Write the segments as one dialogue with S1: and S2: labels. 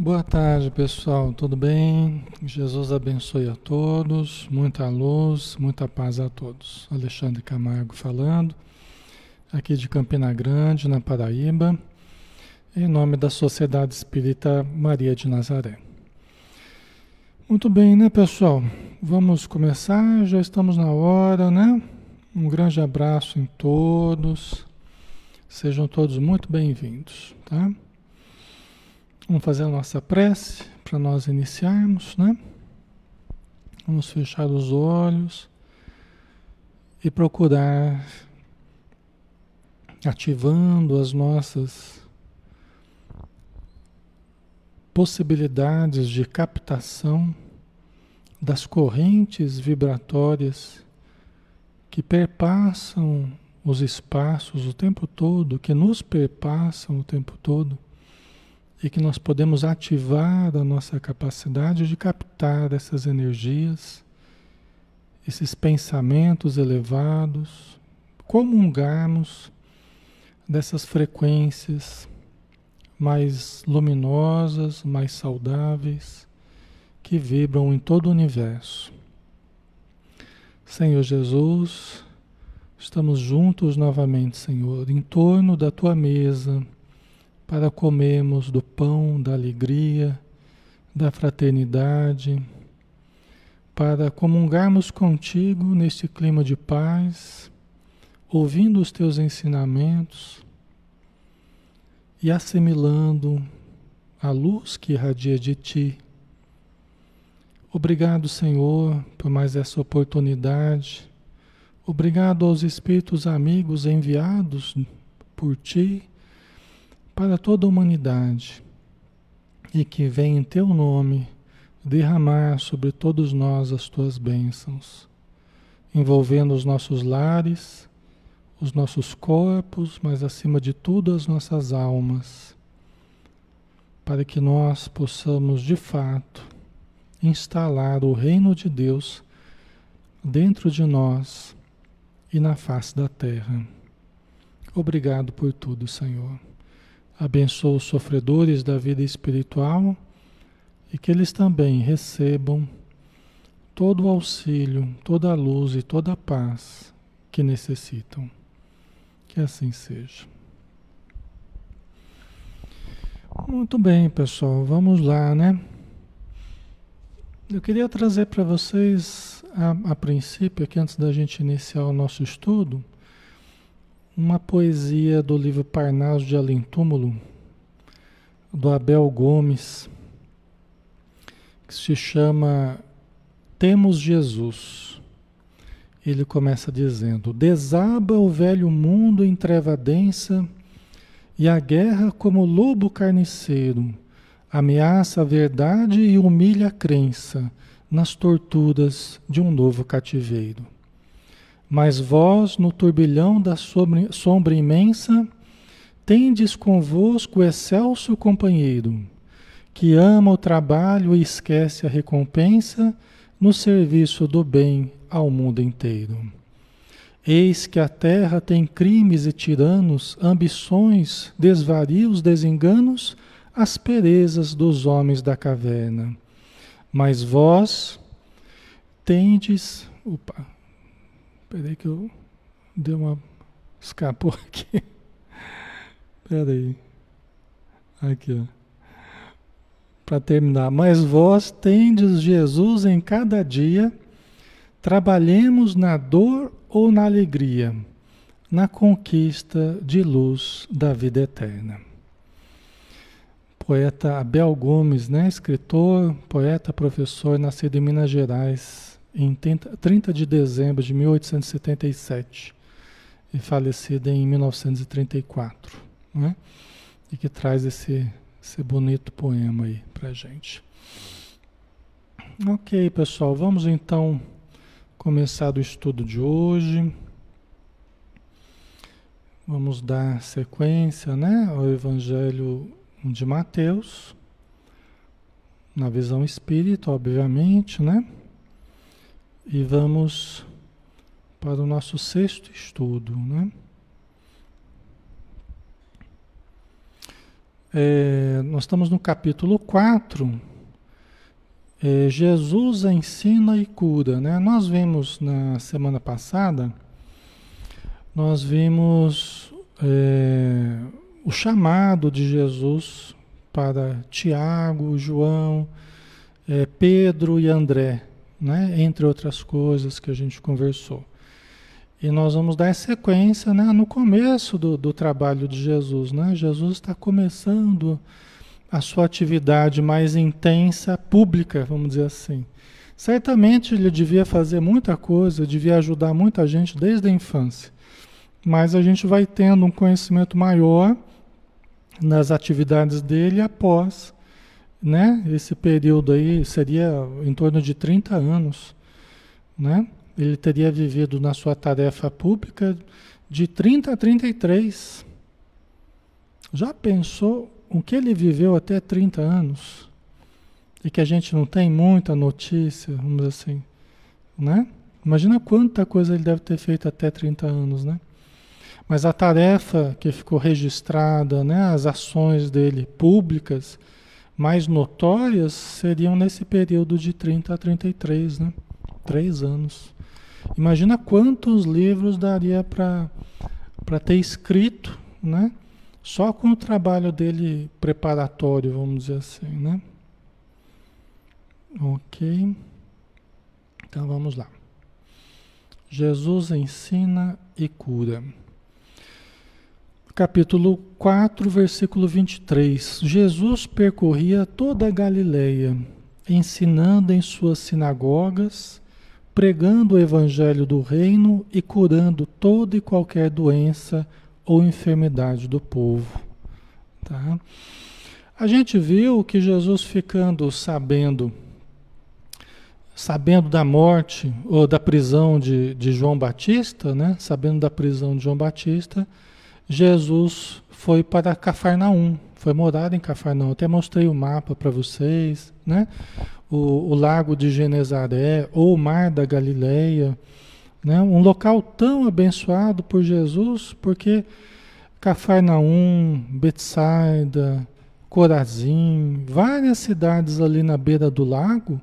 S1: Boa tarde, pessoal. Tudo bem? Jesus abençoe a todos. Muita luz, muita paz a todos. Alexandre Camargo falando, aqui de Campina Grande, na Paraíba, em nome da Sociedade Espírita Maria de Nazaré. Muito bem, né, pessoal? Vamos começar. Já estamos na hora, né? Um grande abraço em todos. Sejam todos muito bem-vindos, tá? Vamos fazer a nossa prece para nós iniciarmos, né? Vamos fechar os olhos e procurar ativando as nossas possibilidades de captação das correntes vibratórias que perpassam os espaços o tempo todo, que nos perpassam o tempo todo e que nós podemos ativar a nossa capacidade de captar essas energias, esses pensamentos elevados, comungarmos dessas frequências mais luminosas, mais saudáveis, que vibram em todo o universo. Senhor Jesus, estamos juntos novamente, Senhor, em torno da tua mesa para comermos do pão da alegria, da fraternidade, para comungarmos contigo neste clima de paz, ouvindo os teus ensinamentos e assimilando a luz que irradia de ti. Obrigado, Senhor, por mais essa oportunidade. Obrigado aos espíritos amigos enviados por ti para toda a humanidade e que vem em teu nome derramar sobre todos nós as tuas bênçãos, envolvendo os nossos lares, os nossos corpos, mas acima de tudo as nossas almas, para que nós possamos de fato instalar o reino de Deus dentro de nós e na face da terra. Obrigado por tudo, Senhor. Abençoa os sofredores da vida espiritual e que eles também recebam todo o auxílio, toda a luz e toda a paz que necessitam. Que assim seja. Muito bem, pessoal, vamos lá, né? Eu queria trazer para vocês, a, a princípio, aqui antes da gente iniciar o nosso estudo, uma poesia do livro Parnaso de Além Túmulo, do Abel Gomes, que se chama Temos Jesus. Ele começa dizendo: Desaba o velho mundo em treva densa, e a guerra, como lobo carniceiro, ameaça a verdade e humilha a crença nas torturas de um novo cativeiro. Mas vós, no turbilhão da sombra imensa, tendes convosco o excelso companheiro, que ama o trabalho e esquece a recompensa no serviço do bem ao mundo inteiro. Eis que a terra tem crimes e tiranos, ambições, desvarios, desenganos, asperezas dos homens da caverna. Mas vós tendes. Opa, Peraí que eu dei uma. escapou aqui. Peraí. Aqui, ó. Para terminar. Mas vós tendes Jesus em cada dia, trabalhemos na dor ou na alegria, na conquista de luz da vida eterna. Poeta Abel Gomes, né? escritor, poeta, professor, nascido em Minas Gerais, em 30 de dezembro de 1877 e falecida em 1934, né? E que traz esse, esse bonito poema aí pra gente. Ok, pessoal, vamos então começar o estudo de hoje. Vamos dar sequência, né, ao Evangelho de Mateus, na visão espírita, obviamente, né? E vamos para o nosso sexto estudo, né? é, nós estamos no capítulo 4. É, Jesus ensina e cura. Né? Nós vimos na semana passada, nós vimos é, o chamado de Jesus para Tiago, João, é, Pedro e André, né? entre outras coisas que a gente conversou. E nós vamos dar sequência né, no começo do, do trabalho de Jesus. Né? Jesus está começando a sua atividade mais intensa, pública, vamos dizer assim. Certamente ele devia fazer muita coisa, devia ajudar muita gente desde a infância. Mas a gente vai tendo um conhecimento maior nas atividades dele após né? Esse período aí seria em torno de 30 anos, né? Ele teria vivido na sua tarefa pública de 30 a 33. Já pensou o que ele viveu até 30 anos? E que a gente não tem muita notícia, vamos dizer assim, né? Imagina quanta coisa ele deve ter feito até 30 anos, né? Mas a tarefa que ficou registrada, né, as ações dele públicas, mais notórias seriam nesse período de 30 a 33, né? Três anos. Imagina quantos livros daria para ter escrito, né? Só com o trabalho dele preparatório, vamos dizer assim, né? Ok. Então vamos lá. Jesus ensina e cura capítulo 4, versículo 23. Jesus percorria toda a Galileia, ensinando em suas sinagogas, pregando o evangelho do reino e curando toda e qualquer doença ou enfermidade do povo. Tá? A gente viu que Jesus ficando sabendo sabendo da morte ou da prisão de, de João Batista, né? sabendo da prisão de João Batista, Jesus foi para Cafarnaum, foi morar em Cafarnaum. Até mostrei o mapa para vocês, né? O, o, lago de Genezaré ou o mar da Galileia, né? Um local tão abençoado por Jesus, porque Cafarnaum, Betsaida, Corazim, várias cidades ali na beira do lago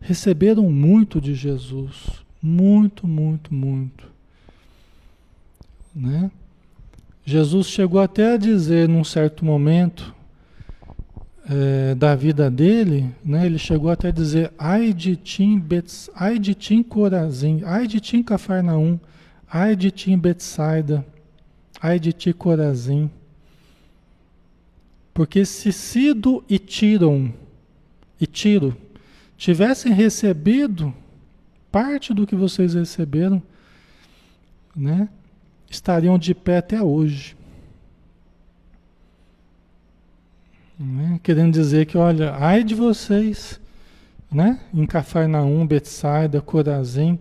S1: receberam muito de Jesus, muito, muito, muito, né? Jesus chegou até a dizer num certo momento é, da vida dele, né, ele chegou até a dizer, ai de Tim, Bets, ai de Tim Corazim, ai de Tim Cafarnaum, ai de Tim Betsaida, ai de ti Corazim. Porque se Sido e Tiron e Tiro tivessem recebido parte do que vocês receberam, né? Estariam de pé até hoje. Né? Querendo dizer que, olha, ai de vocês, né? em Cafarnaum, Betsaida, Corazim,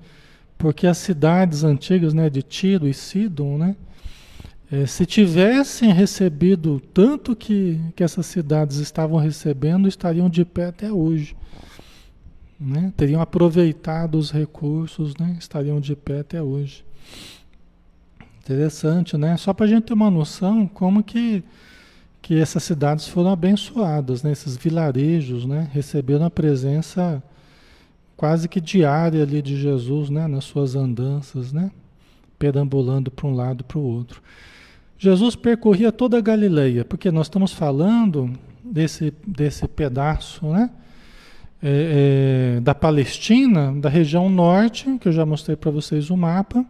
S1: porque as cidades antigas né, de Tiro e Sidon, né, é, se tivessem recebido tanto que, que essas cidades estavam recebendo, estariam de pé até hoje. Né? Teriam aproveitado os recursos, né? estariam de pé até hoje. Interessante, né? Só para a gente ter uma noção como que, que essas cidades foram abençoadas, né? Esses vilarejos, né? Receberam a presença quase que diária ali de Jesus, né? Nas suas andanças, né? Perambulando para um lado para o outro. Jesus percorria toda a Galileia, porque nós estamos falando desse, desse pedaço, né? É, é, da Palestina, da região norte, que eu já mostrei para vocês o mapa,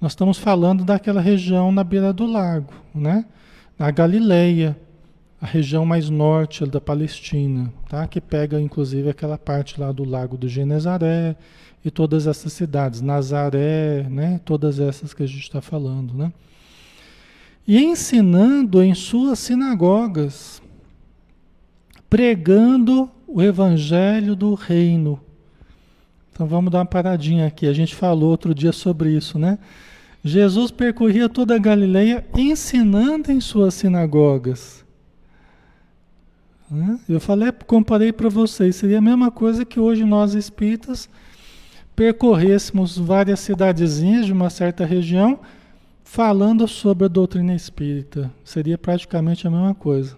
S1: nós estamos falando daquela região na beira do lago, né? Na Galileia, a região mais norte da Palestina, tá? Que pega inclusive aquela parte lá do lago do Genezaré e todas essas cidades, Nazaré, né? Todas essas que a gente está falando, né? E ensinando em suas sinagogas, pregando o evangelho do reino. Então vamos dar uma paradinha aqui. A gente falou outro dia sobre isso, né? Jesus percorria toda a Galileia ensinando em suas sinagogas. Né? Eu falei, comparei para vocês, seria a mesma coisa que hoje nós espíritas percorrêssemos várias cidadezinhas de uma certa região falando sobre a doutrina espírita. Seria praticamente a mesma coisa.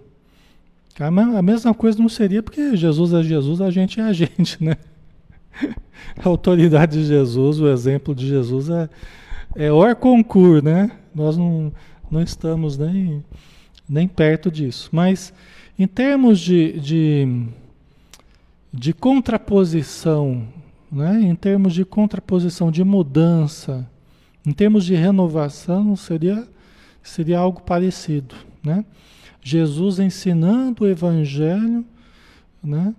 S1: A mesma coisa não seria porque Jesus é Jesus, a gente é a gente, né? A autoridade de Jesus, o exemplo de Jesus é, é or concur, né? Nós não, não estamos nem, nem perto disso. Mas em termos de, de, de contraposição, né? em termos de contraposição, de mudança, em termos de renovação, seria, seria algo parecido. Né? Jesus ensinando o Evangelho, né?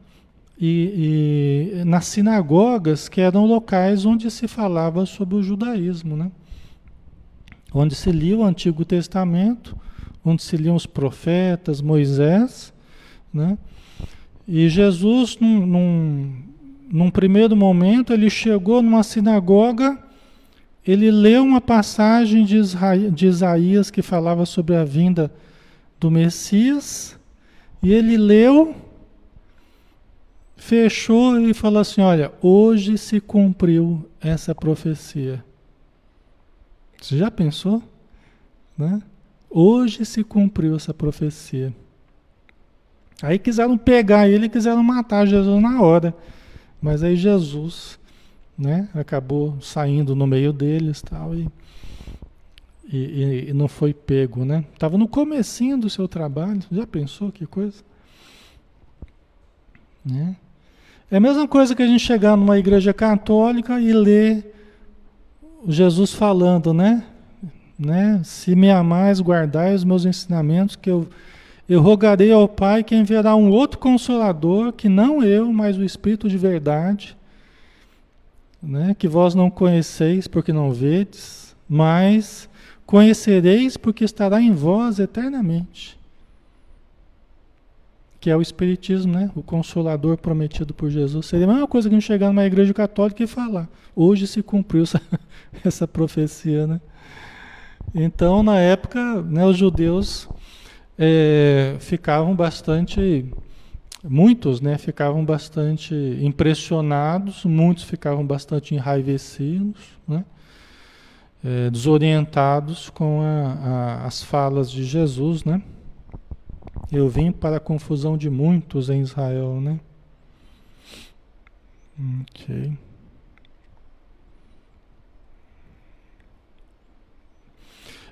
S1: E, e, nas sinagogas, que eram locais onde se falava sobre o judaísmo, né? Onde se lia o Antigo Testamento, onde se liam os profetas, Moisés, né? e Jesus, num, num, num primeiro momento, ele chegou numa sinagoga, ele leu uma passagem de, de Isaías que falava sobre a vinda do Messias, e ele leu, fechou e falou assim: Olha, hoje se cumpriu essa profecia. Você já pensou? Né? Hoje se cumpriu essa profecia. Aí quiseram pegar ele, quiseram matar Jesus na hora. Mas aí Jesus, né, acabou saindo no meio deles tal, e, e, e não foi pego, né? Estava no comecinho do seu trabalho. Já pensou que coisa? Né? É a mesma coisa que a gente chegar numa igreja católica e ler Jesus falando, né? né? Se me amais, guardai os meus ensinamentos, que eu eu rogarei ao Pai que enviará um outro consolador, que não eu, mas o Espírito de verdade, né? que vós não conheceis porque não vedes, mas conhecereis porque estará em vós eternamente. Que é o Espiritismo, né? o consolador prometido por Jesus. Seria a mesma coisa que a gente chegar numa igreja católica e falar: hoje se cumpriu essa, essa profecia. Né? Então, na época, né, os judeus é, ficavam bastante, muitos né, ficavam bastante impressionados, muitos ficavam bastante enraivecidos, né, é, desorientados com a, a, as falas de Jesus, né? Eu vim para a confusão de muitos em Israel, né? Ok.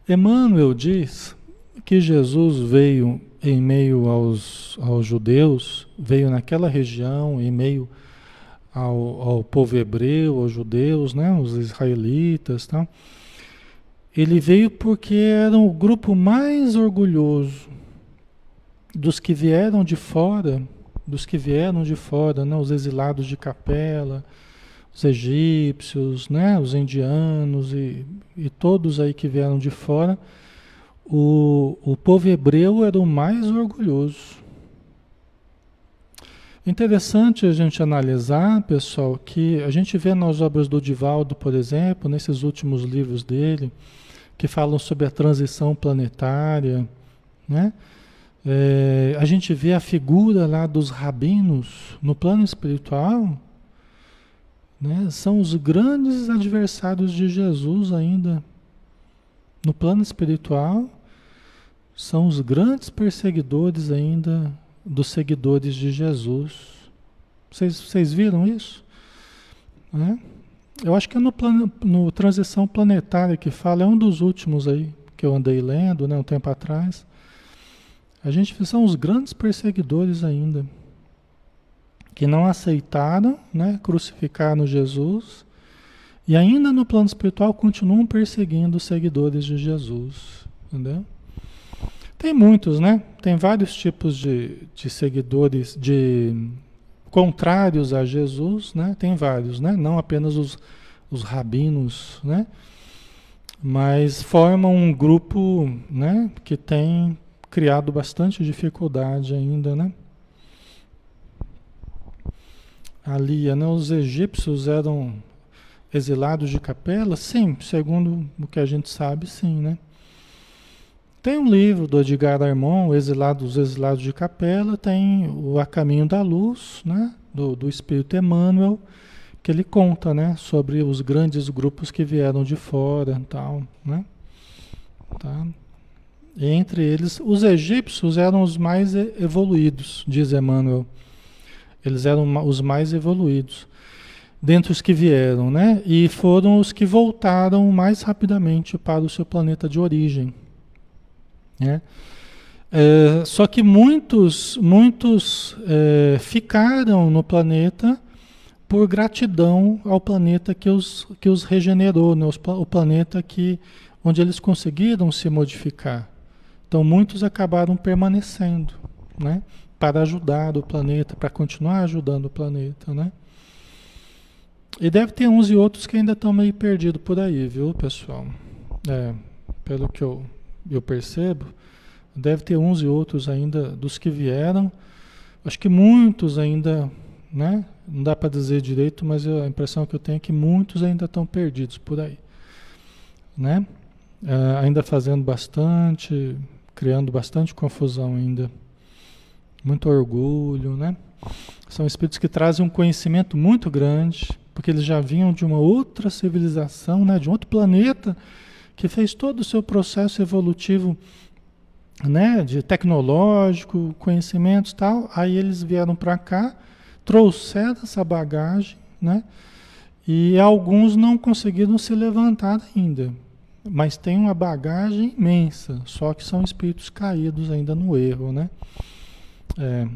S1: Emmanuel diz que Jesus veio em meio aos, aos judeus, veio naquela região, em meio ao, ao povo hebreu, aos judeus, né, os israelitas, tá? ele veio porque era o grupo mais orgulhoso dos que vieram de fora, dos que vieram de fora, né, os exilados de Capela, os egípcios, né, os indianos e, e todos aí que vieram de fora, o, o povo hebreu era o mais orgulhoso. Interessante a gente analisar, pessoal, que a gente vê nas obras do Divaldo, por exemplo, nesses últimos livros dele, que falam sobre a transição planetária, né? É, a gente vê a figura lá dos rabinos no plano espiritual, né? São os grandes adversários de Jesus ainda no plano espiritual são os grandes perseguidores ainda dos seguidores de Jesus. Vocês, viram isso? Né? Eu acho que é no, plano, no Transição Planetária que fala, é um dos últimos aí que eu andei lendo né, um tempo atrás. A gente são os grandes perseguidores ainda, que não aceitaram, né, crucificaram Jesus e ainda no plano espiritual continuam perseguindo os seguidores de Jesus. Entendeu? Tem muitos, né? Tem vários tipos de, de seguidores, de contrários a Jesus, né? Tem vários, né? Não apenas os, os rabinos, né? Mas formam um grupo, né? Que tem criado bastante dificuldade ainda, né? Ali, né? Os egípcios eram exilados de capela? Sim, segundo o que a gente sabe, sim, né? Tem um livro do Edgar Armand, Exilado, Os Exilados de Capela, tem o A Caminho da Luz, né, do, do Espírito Emmanuel, que ele conta, né, sobre os grandes grupos que vieram de fora e tal, né, tá? Entre eles, os egípcios eram os mais evoluídos, diz Emmanuel. Eles eram os mais evoluídos dentre os que vieram, né? E foram os que voltaram mais rapidamente para o seu planeta de origem, né? É, só que muitos, muitos é, ficaram no planeta por gratidão ao planeta que os, que os regenerou, né? o planeta que, onde eles conseguiram se modificar. Então muitos acabaram permanecendo, né? Para ajudar o planeta, para continuar ajudando o planeta, né? E deve ter uns e outros que ainda estão meio perdidos por aí, viu, pessoal? É, pelo que eu, eu percebo, deve ter uns e outros ainda dos que vieram. Acho que muitos ainda, né? Não dá para dizer direito, mas a impressão que eu tenho é que muitos ainda estão perdidos por aí, né? É, ainda fazendo bastante, criando bastante confusão ainda. Muito orgulho, né? São espíritos que trazem um conhecimento muito grande, porque eles já vinham de uma outra civilização, né, de um outro planeta, que fez todo o seu processo evolutivo né, de tecnológico, conhecimentos tal. Aí eles vieram para cá, trouxeram essa bagagem, né, e alguns não conseguiram se levantar ainda. Mas tem uma bagagem imensa, só que são espíritos caídos ainda no erro, né? É.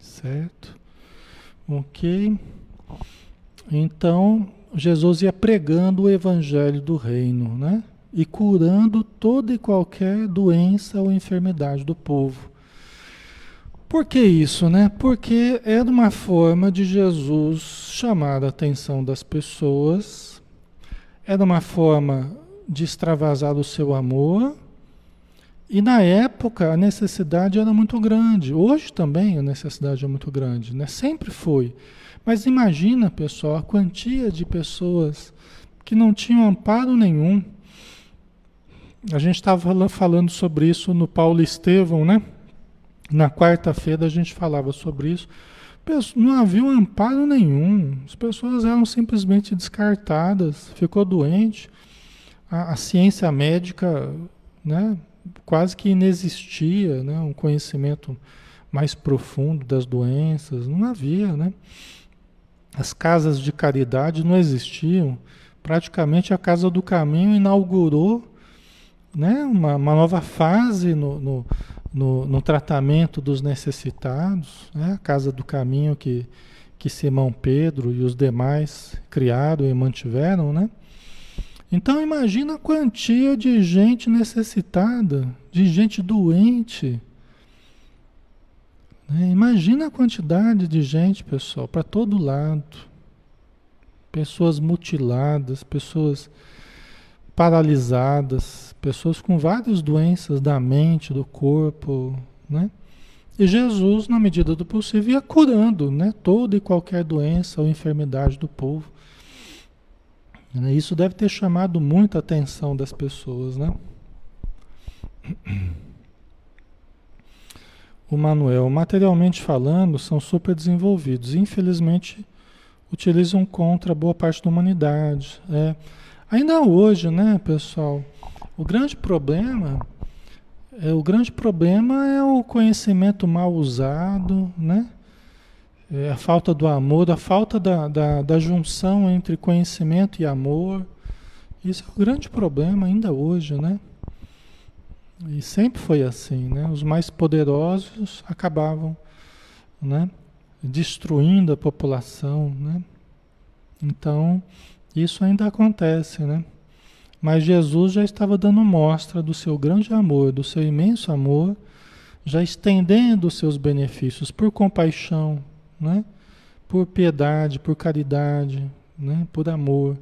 S1: Certo? Ok. Então, Jesus ia pregando o evangelho do reino, né? E curando toda e qualquer doença ou enfermidade do povo. Por que isso, né? Porque era uma forma de Jesus chamar a atenção das pessoas, era uma forma de extravasar o seu amor, e na época a necessidade era muito grande. Hoje também a necessidade é muito grande, né? Sempre foi. Mas imagina, pessoal, a quantia de pessoas que não tinham amparo nenhum. A gente estava falando sobre isso no Paulo Estevão, né? Na quarta-feira a gente falava sobre isso. Não havia um amparo nenhum. As pessoas eram simplesmente descartadas. Ficou doente. A, a ciência médica, né? Quase que inexistia, né? Um conhecimento mais profundo das doenças. Não havia, né? As casas de caridade não existiam. Praticamente a Casa do Caminho inaugurou né, uma, uma nova fase no, no, no, no, tratamento dos necessitados. Né? A Casa do Caminho que, que Simão Pedro e os demais criaram e mantiveram. Né? Então imagina a quantia de gente necessitada, de gente doente né? Imagina a quantidade de gente, pessoal, para todo lado. Pessoas mutiladas, pessoas paralisadas, pessoas com várias doenças da mente, do corpo, né? E Jesus, na medida do possível, ia curando, né? Toda e qualquer doença ou enfermidade do povo. Isso deve ter chamado muita atenção das pessoas, né? o Manuel, materialmente falando, são super desenvolvidos. Infelizmente, utilizam contra boa parte da humanidade. É. Ainda hoje, né, pessoal, o grande problema é o grande problema é o conhecimento mal usado, né? É a falta do amor, a falta da, da, da junção entre conhecimento e amor. Isso é o grande problema ainda hoje, né? E sempre foi assim, né? Os mais poderosos acabavam, né? Destruindo a população, né? Então, isso ainda acontece, né? Mas Jesus já estava dando mostra do seu grande amor, do seu imenso amor, já estendendo os seus benefícios por compaixão, né? Por piedade, por caridade, né? Por amor,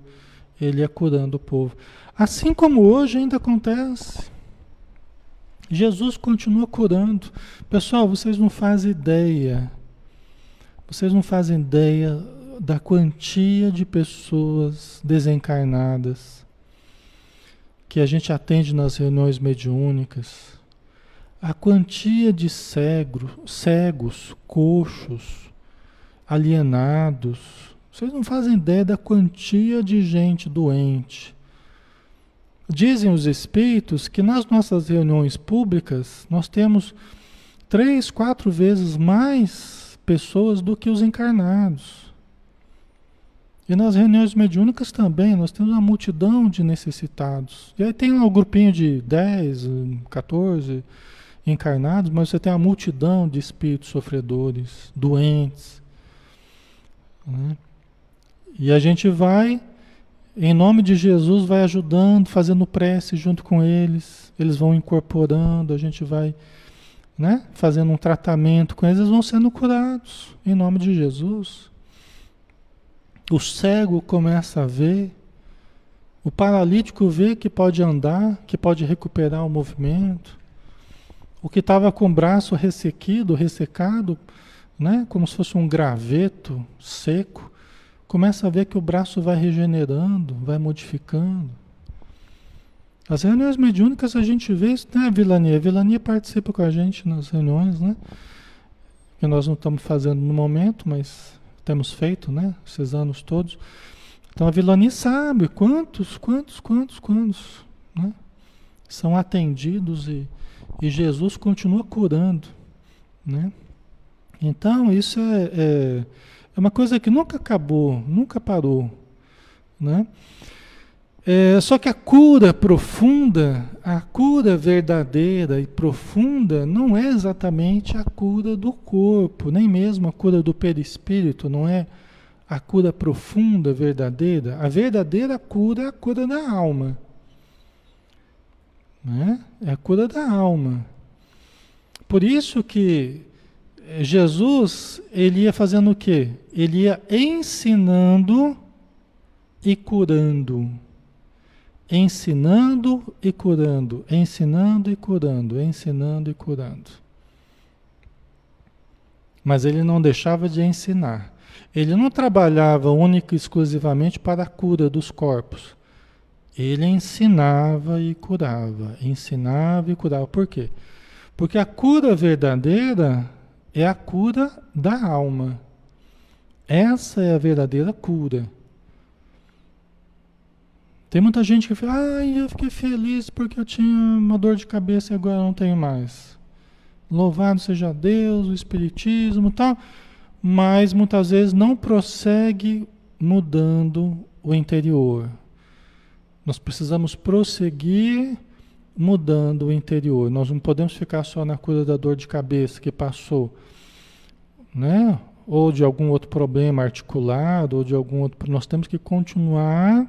S1: ele ia curando o povo. Assim como hoje ainda acontece, Jesus continua curando. Pessoal, vocês não fazem ideia. Vocês não fazem ideia da quantia de pessoas desencarnadas que a gente atende nas reuniões mediúnicas. A quantia de cegro, cegos, coxos, alienados. Vocês não fazem ideia da quantia de gente doente Dizem os espíritos que nas nossas reuniões públicas nós temos três, quatro vezes mais pessoas do que os encarnados. E nas reuniões mediúnicas também, nós temos uma multidão de necessitados. E aí tem um grupinho de 10, 14 encarnados, mas você tem uma multidão de espíritos sofredores, doentes. Né? E a gente vai em nome de Jesus, vai ajudando, fazendo prece junto com eles. Eles vão incorporando, a gente vai né, fazendo um tratamento com eles, eles vão sendo curados em nome de Jesus. O cego começa a ver, o paralítico vê que pode andar, que pode recuperar o movimento. O que estava com o braço ressequido, ressecado, né, como se fosse um graveto seco, começa a ver que o braço vai regenerando, vai modificando. As reuniões mediúnicas a gente vê isso, né, Vilania? A Vilania participa com a gente nas reuniões, né? Que nós não estamos fazendo no momento, mas temos feito, né? Esses anos todos. Então a Vilania sabe quantos, quantos, quantos, quantos, né? São atendidos e, e Jesus continua curando, né? Então isso é, é é uma coisa que nunca acabou, nunca parou. Né? É, só que a cura profunda, a cura verdadeira e profunda, não é exatamente a cura do corpo, nem mesmo a cura do perispírito, não é a cura profunda, verdadeira. A verdadeira cura é a cura da alma. Né? É a cura da alma. Por isso que Jesus, ele ia fazendo o quê? Ele ia ensinando e curando. Ensinando e curando, ensinando e curando, ensinando e curando. Mas ele não deixava de ensinar. Ele não trabalhava única e exclusivamente para a cura dos corpos. Ele ensinava e curava, ensinava e curava. Por quê? Porque a cura verdadeira é a cura da alma. Essa é a verdadeira cura. Tem muita gente que fala, ai, eu fiquei feliz porque eu tinha uma dor de cabeça e agora não tenho mais. Louvado seja Deus, o Espiritismo e tal. Mas muitas vezes não prossegue mudando o interior. Nós precisamos prosseguir mudando o interior. Nós não podemos ficar só na cura da dor de cabeça que passou, né? Ou de algum outro problema articulado, ou de algum outro. Nós temos que continuar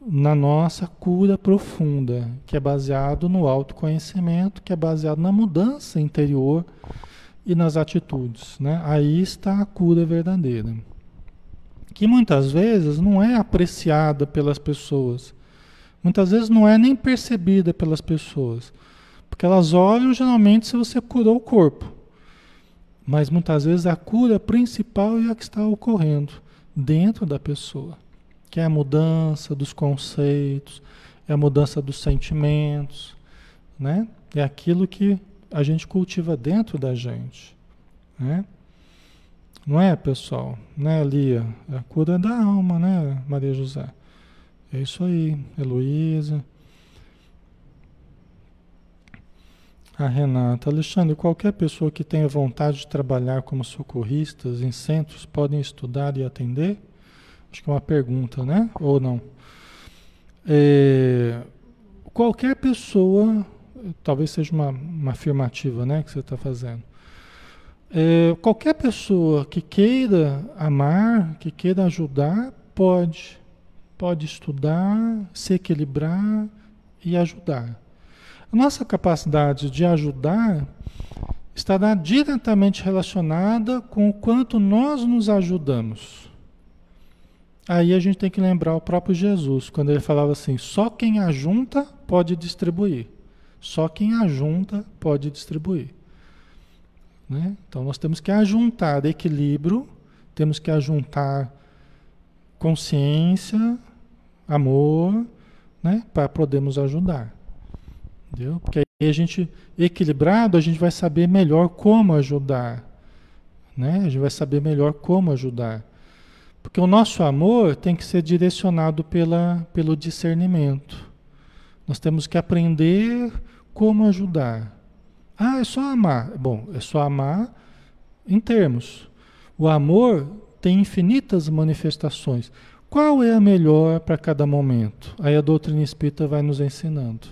S1: na nossa cura profunda, que é baseado no autoconhecimento, que é baseado na mudança interior e nas atitudes, né? Aí está a cura verdadeira. Que muitas vezes não é apreciada pelas pessoas Muitas vezes não é nem percebida pelas pessoas. Porque elas olham geralmente se você curou o corpo. Mas muitas vezes a cura principal é a que está ocorrendo dentro da pessoa. Que é a mudança dos conceitos, é a mudança dos sentimentos, né? É aquilo que a gente cultiva dentro da gente, né? Não é, pessoal? Né, Lia? É a cura da alma, né, Maria José? É isso aí, Heloísa. A Renata. Alexandre, qualquer pessoa que tenha vontade de trabalhar como socorristas em centros podem estudar e atender? Acho que é uma pergunta, né? Ou não? É, qualquer pessoa, talvez seja uma, uma afirmativa né, que você está fazendo. É, qualquer pessoa que queira amar, que queira ajudar, pode pode estudar, se equilibrar e ajudar. A nossa capacidade de ajudar estará diretamente relacionada com o quanto nós nos ajudamos. Aí a gente tem que lembrar o próprio Jesus, quando ele falava assim: só quem ajunta pode distribuir. Só quem ajunta pode distribuir. Né? Então nós temos que ajuntar equilíbrio, temos que ajuntar consciência, amor, né, para podermos ajudar. Entendeu? Porque aí a gente, equilibrado, a gente vai saber melhor como ajudar. Né? A gente vai saber melhor como ajudar. Porque o nosso amor tem que ser direcionado pela, pelo discernimento. Nós temos que aprender como ajudar. Ah, é só amar. Bom, é só amar em termos. O amor tem infinitas manifestações. Qual é a melhor para cada momento? Aí a doutrina espírita vai nos ensinando.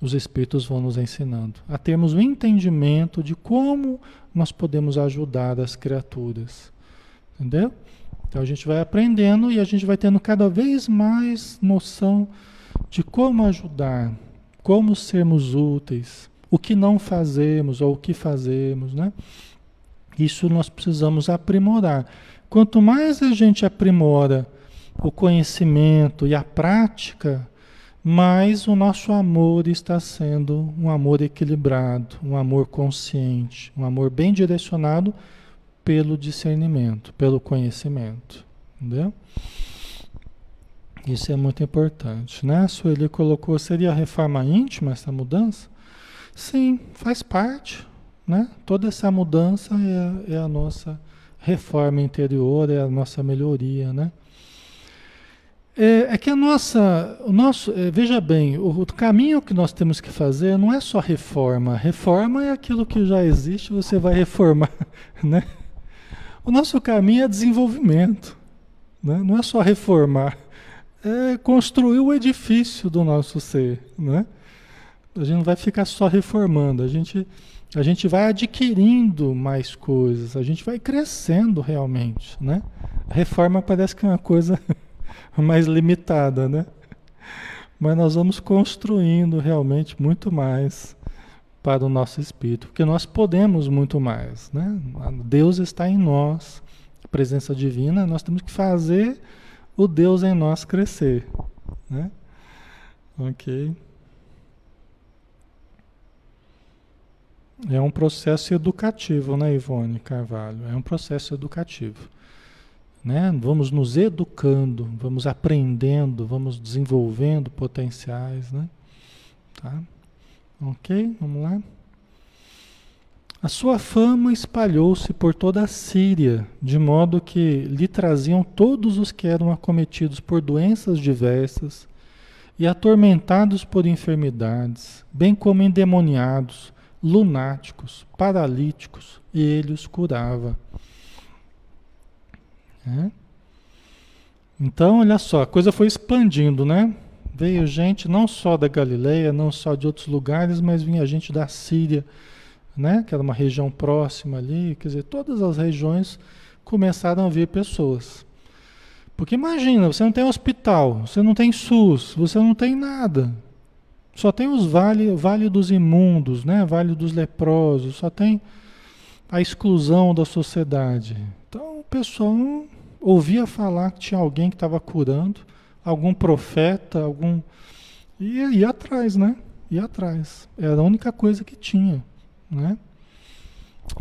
S1: Os espíritos vão nos ensinando a termos o um entendimento de como nós podemos ajudar as criaturas. Entendeu? Então a gente vai aprendendo e a gente vai tendo cada vez mais noção de como ajudar, como sermos úteis, o que não fazemos ou o que fazemos, né? Isso nós precisamos aprimorar. Quanto mais a gente aprimora o conhecimento e a prática, mais o nosso amor está sendo um amor equilibrado, um amor consciente, um amor bem direcionado pelo discernimento, pelo conhecimento. Entendeu? Isso é muito importante, né? A Sueli colocou, seria a reforma íntima essa mudança? Sim, faz parte, né? Toda essa mudança é, é a nossa reforma interior, é a nossa melhoria, né? É, é, que a nossa, o nosso, é, veja bem, o, o, caminho que nós temos que fazer não é só reforma. Reforma é aquilo que já existe, você vai reformar, né? O nosso caminho é desenvolvimento, né? não é só reformar, é construir o edifício do nosso ser. Né? A gente não vai ficar só reformando, a gente, a gente vai adquirindo mais coisas, a gente vai crescendo realmente. Né? A reforma parece que é uma coisa mais limitada, né? mas nós vamos construindo realmente muito mais para o nosso espírito, porque nós podemos muito mais, né? Deus está em nós, presença divina, nós temos que fazer o Deus em nós crescer, né? Ok. É um processo educativo, né, Ivone Carvalho? É um processo educativo. Né? Vamos nos educando, vamos aprendendo, vamos desenvolvendo potenciais, né? Tá? Ok? Vamos lá. A sua fama espalhou-se por toda a Síria, de modo que lhe traziam todos os que eram acometidos por doenças diversas e atormentados por enfermidades, bem como endemoniados, lunáticos, paralíticos, e ele os curava. É? Então, olha só, a coisa foi expandindo, né? Veio gente não só da Galileia, não só de outros lugares, mas vinha gente da Síria, né? que era uma região próxima ali. Quer dizer, todas as regiões começaram a vir pessoas. Porque imagina, você não tem hospital, você não tem SUS, você não tem nada. Só tem os vale, vale dos imundos, né? Vale dos leprosos, só tem a exclusão da sociedade. Então o pessoal ouvia falar que tinha alguém que estava curando, algum profeta, algum. E ia atrás, né? Ia atrás. Era a única coisa que tinha, né?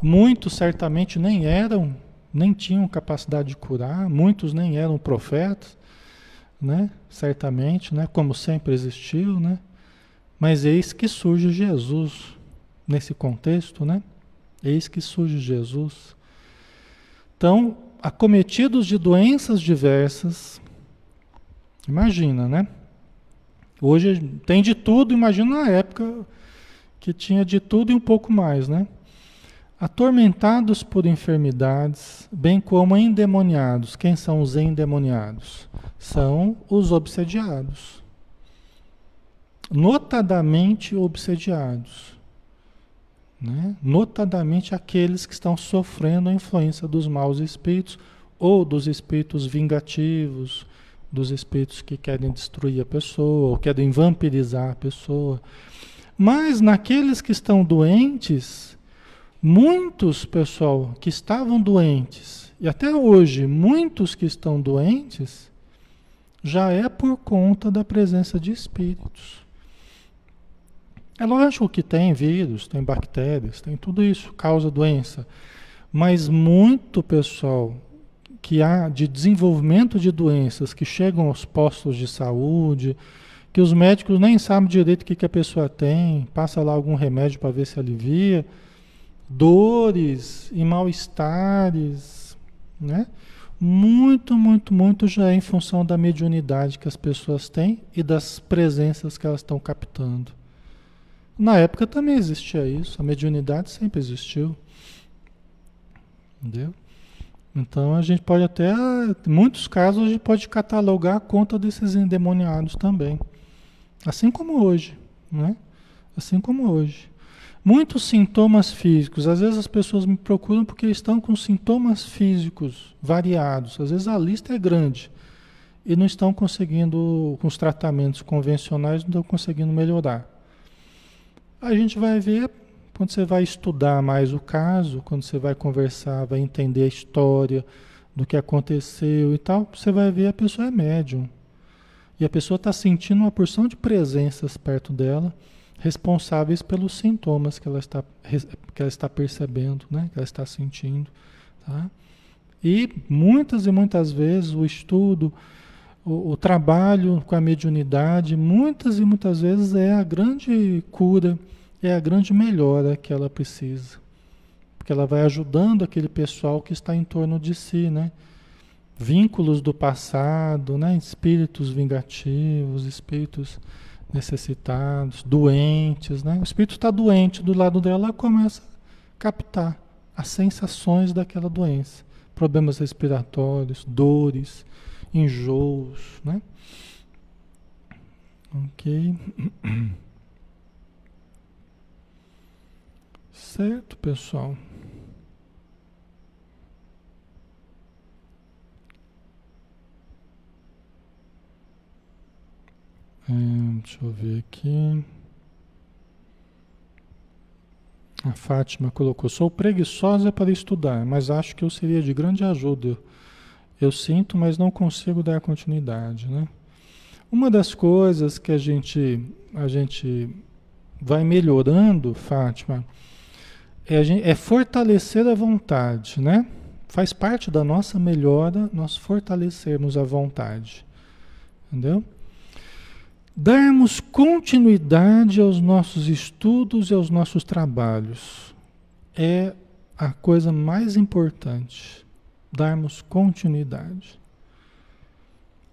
S1: Muitos certamente nem eram, nem tinham capacidade de curar, muitos nem eram profetas, né? Certamente, né? Como sempre existiu, né? Mas eis que surge Jesus nesse contexto, né? Eis que surge Jesus. Então, acometidos de doenças diversas, Imagina, né? Hoje tem de tudo, imagina na época que tinha de tudo e um pouco mais, né? Atormentados por enfermidades, bem como endemoniados. Quem são os endemoniados? São os obsediados. Notadamente obsediados. Né? Notadamente aqueles que estão sofrendo a influência dos maus espíritos ou dos espíritos vingativos dos espíritos que querem destruir a pessoa, ou querem vampirizar a pessoa. Mas naqueles que estão doentes, muitos, pessoal, que estavam doentes, e até hoje, muitos que estão doentes, já é por conta da presença de espíritos. É lógico que tem vírus, tem bactérias, tem tudo isso, causa doença. Mas muito, pessoal, que há de desenvolvimento de doenças que chegam aos postos de saúde, que os médicos nem sabem direito o que, que a pessoa tem, passa lá algum remédio para ver se alivia, dores e mal-estares, né? muito, muito, muito já é em função da mediunidade que as pessoas têm e das presenças que elas estão captando. Na época também existia isso, a mediunidade sempre existiu. Entendeu? Então a gente pode até, em muitos casos, a gente pode catalogar a conta desses endemoniados também. Assim como hoje, né? Assim como hoje. Muitos sintomas físicos. Às vezes as pessoas me procuram porque estão com sintomas físicos variados. Às vezes a lista é grande e não estão conseguindo, com os tratamentos convencionais, não estão conseguindo melhorar. A gente vai ver quando você vai estudar mais o caso, quando você vai conversar, vai entender a história do que aconteceu e tal, você vai ver a pessoa é médium. E a pessoa está sentindo uma porção de presenças perto dela responsáveis pelos sintomas que ela está, que ela está percebendo, né? que ela está sentindo. Tá? E muitas e muitas vezes o estudo, o, o, trabalho com a mediunidade, muitas e muitas vezes é a grande cura, é a grande melhora que ela precisa. Porque ela vai ajudando aquele pessoal que está em torno de si, né? Vínculos do passado, né? Espíritos vingativos, espíritos necessitados, doentes, né? O espírito está doente do lado dela, ela começa a captar as sensações daquela doença, problemas respiratórios, dores, enjoos, né? Ok. Certo, pessoal. É, deixa eu ver aqui. A Fátima colocou: Sou preguiçosa para estudar, mas acho que eu seria de grande ajuda. Eu sinto, mas não consigo dar continuidade, né? Uma das coisas que a gente, a gente vai melhorando, Fátima, é, gente, é fortalecer a vontade, né? Faz parte da nossa melhora nós fortalecermos a vontade. Entendeu? darmos continuidade aos nossos estudos e aos nossos trabalhos é a coisa mais importante. Darmos continuidade.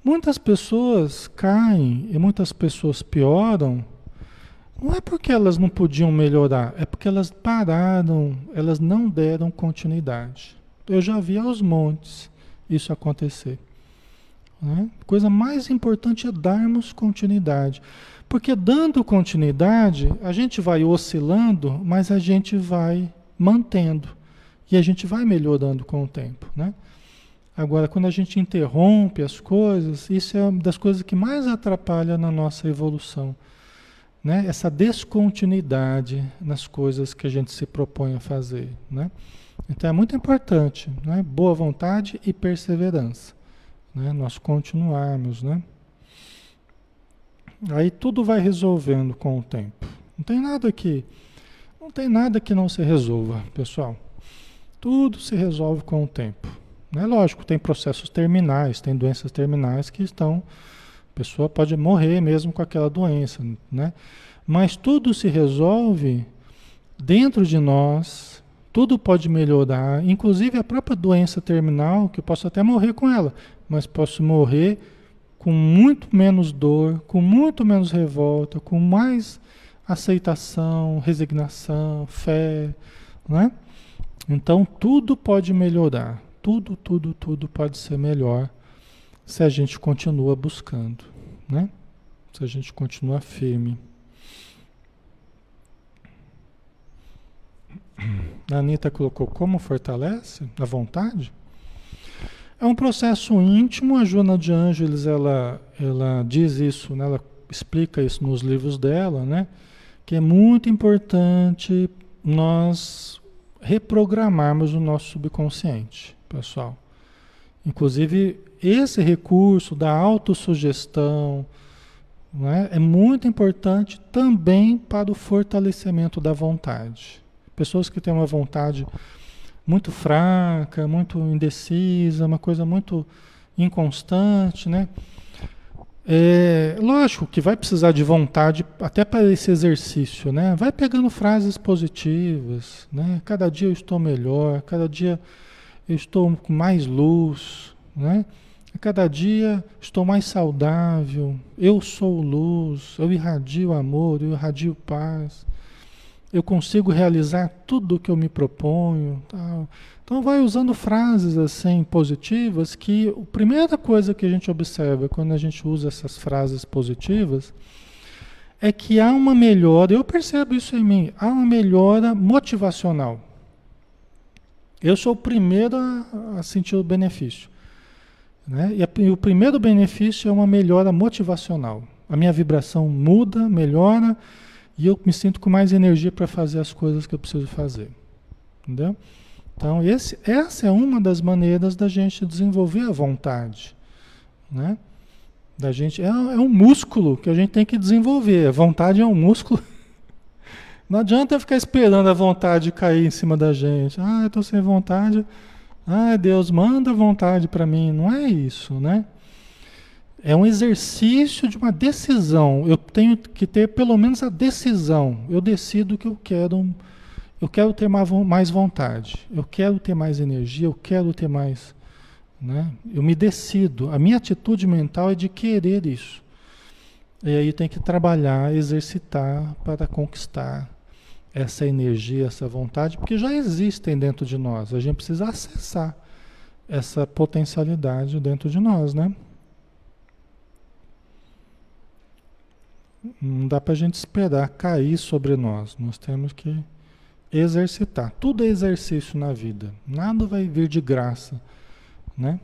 S1: Muitas pessoas caem e muitas pessoas pioram, não é porque elas não podiam melhorar, é porque elas pararam, elas não deram continuidade. Eu já vi aos montes isso acontecer. Né? Coisa mais importante é darmos continuidade. Porque dando continuidade, a gente vai oscilando, mas a gente vai mantendo. E a gente vai melhorando com o tempo. Né? Agora, quando a gente interrompe as coisas, isso é uma das coisas que mais atrapalha na nossa evolução. Né? Essa descontinuidade nas coisas que a gente se propõe a fazer. Né? Então é muito importante, né? boa vontade e perseverança né? Nós continuarmos, né? Aí tudo vai resolvendo com o tempo. Não tem nada que não tem nada que não se resolva, pessoal. Tudo se resolve com o tempo. É lógico, tem processos terminais, tem doenças terminais que estão pessoa pode morrer mesmo com aquela doença, né? Mas tudo se resolve dentro de nós, tudo pode melhorar, inclusive a própria doença terminal, que eu posso até morrer com ela, mas posso morrer com muito menos dor, com muito menos revolta, com mais aceitação, resignação, fé, né? Então tudo pode melhorar, tudo, tudo, tudo pode ser melhor se a gente continua buscando, né? Se a gente continua firme. A Anitta colocou como fortalece a vontade? É um processo íntimo, a Joana de Ângeles, ela, ela diz isso, né? ela explica isso nos livros dela, né? que é muito importante nós reprogramarmos o nosso subconsciente, pessoal. Inclusive, esse recurso da autossugestão né, é muito importante também para o fortalecimento da vontade. Pessoas que têm uma vontade muito fraca, muito indecisa, uma coisa muito inconstante, né? É, lógico que vai precisar de vontade até para esse exercício, né? Vai pegando frases positivas, né? Cada dia eu estou melhor, cada dia eu estou com mais luz, né? A cada dia estou mais saudável, eu sou luz, eu irradio amor, eu irradio paz, eu consigo realizar tudo o que eu me proponho. Tal. Então vai usando frases assim positivas que a primeira coisa que a gente observa quando a gente usa essas frases positivas é que há uma melhora, eu percebo isso em mim, há uma melhora motivacional. Eu sou o primeiro a, a sentir o benefício. Né? E, a, e o primeiro benefício é uma melhora motivacional. A minha vibração muda, melhora, e eu me sinto com mais energia para fazer as coisas que eu preciso fazer. Entendeu? Então, esse, essa é uma das maneiras da gente desenvolver a vontade. Né? Da gente, é, é um músculo que a gente tem que desenvolver. A vontade é um músculo. Não adianta ficar esperando a vontade cair em cima da gente. Ah, eu estou sem vontade. Ah, Deus, manda vontade para mim. Não é isso, né? É um exercício de uma decisão. Eu tenho que ter pelo menos a decisão. Eu decido que eu quero. Eu quero ter mais vontade. Eu quero ter mais energia. Eu quero ter mais. Né? Eu me decido. A minha atitude mental é de querer isso. E aí tem que trabalhar, exercitar para conquistar essa energia, essa vontade, porque já existem dentro de nós. A gente precisa acessar essa potencialidade dentro de nós, né? Não dá para a gente esperar cair sobre nós. Nós temos que exercitar. Tudo é exercício na vida. Nada vai vir de graça, né?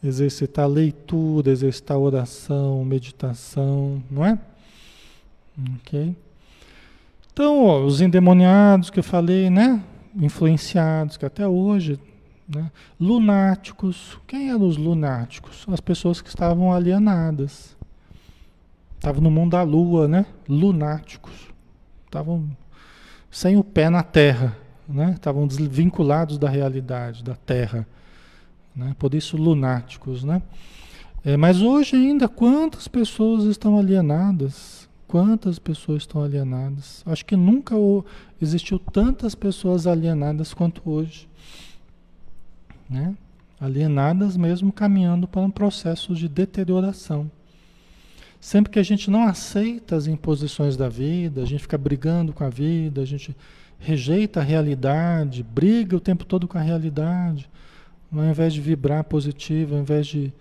S1: Exercitar leitura, exercitar oração, meditação, não é? Ok? Então, ó, os endemoniados que eu falei, né? Influenciados, que até hoje, né? Lunáticos. Quem eram os lunáticos? As pessoas que estavam alienadas. Estavam no mundo da lua, né? Lunáticos. Estavam sem o pé na terra, né? Estavam desvinculados da realidade, da terra. Né? Por isso, lunáticos, né? É, mas hoje ainda, quantas pessoas estão alienadas? Quantas pessoas estão alienadas? Acho que nunca existiu tantas pessoas alienadas quanto hoje. Né? Alienadas mesmo caminhando para um processo de deterioração. Sempre que a gente não aceita as imposições da vida, a gente fica brigando com a vida, a gente rejeita a realidade, briga o tempo todo com a realidade, ao invés de vibrar positivo, ao invés de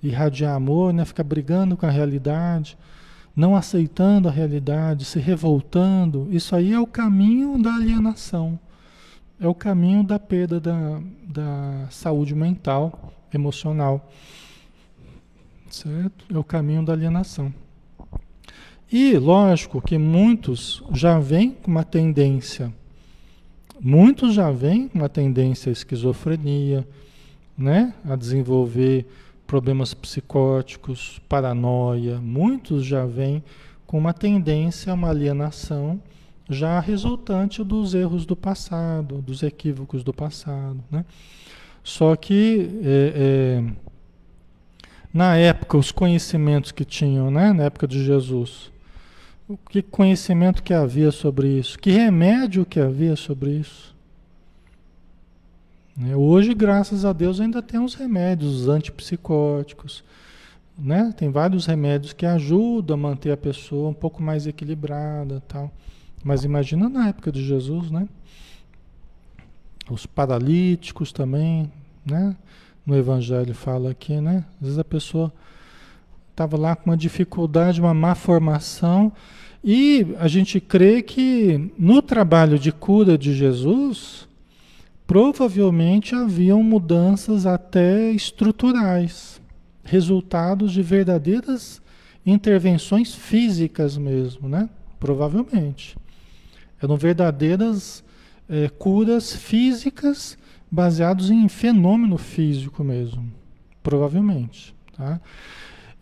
S1: irradiar amor, né, fica brigando com a realidade não aceitando a realidade, se revoltando, isso aí é o caminho da alienação, é o caminho da perda da, da saúde mental, emocional, certo? É o caminho da alienação. E lógico que muitos já vêm com uma tendência, muitos já vêm com uma tendência à esquizofrenia, né? A desenvolver problemas psicóticos, paranoia, muitos já vêm com uma tendência a uma alienação já resultante dos erros do passado, dos equívocos do passado. Né? Só que é, é, na época, os conhecimentos que tinham, né? na época de Jesus, o que conhecimento que havia sobre isso? Que remédio que havia sobre isso? Né? Hoje, graças a Deus, ainda tem os remédios, os antipsicóticos. Né? Tem vários remédios que ajudam a manter a pessoa um pouco mais equilibrada tal. Mas imagina na época de Jesus, né? Os paralíticos também, né? No Evangelho fala aqui, né? Às vezes a pessoa estava lá com uma dificuldade, uma má formação, e a gente crê que no trabalho de cura de Jesus, provavelmente haviam mudanças até estruturais, resultados de verdadeiras intervenções físicas mesmo, né? Provavelmente. Eram verdadeiras é, curas físicas baseadas em fenômeno físico mesmo. Provavelmente. Tá?